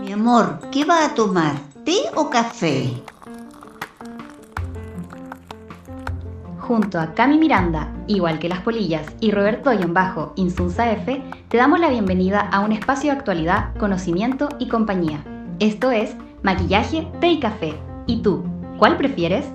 Mi amor, ¿qué va a tomar? ¿Té o café? Junto a Cami Miranda, igual que las polillas, y Roberto Bajo Insunza F, te damos la bienvenida a un espacio de actualidad, conocimiento y compañía. Esto es Maquillaje, Té y Café. ¿Y tú? ¿Cuál prefieres?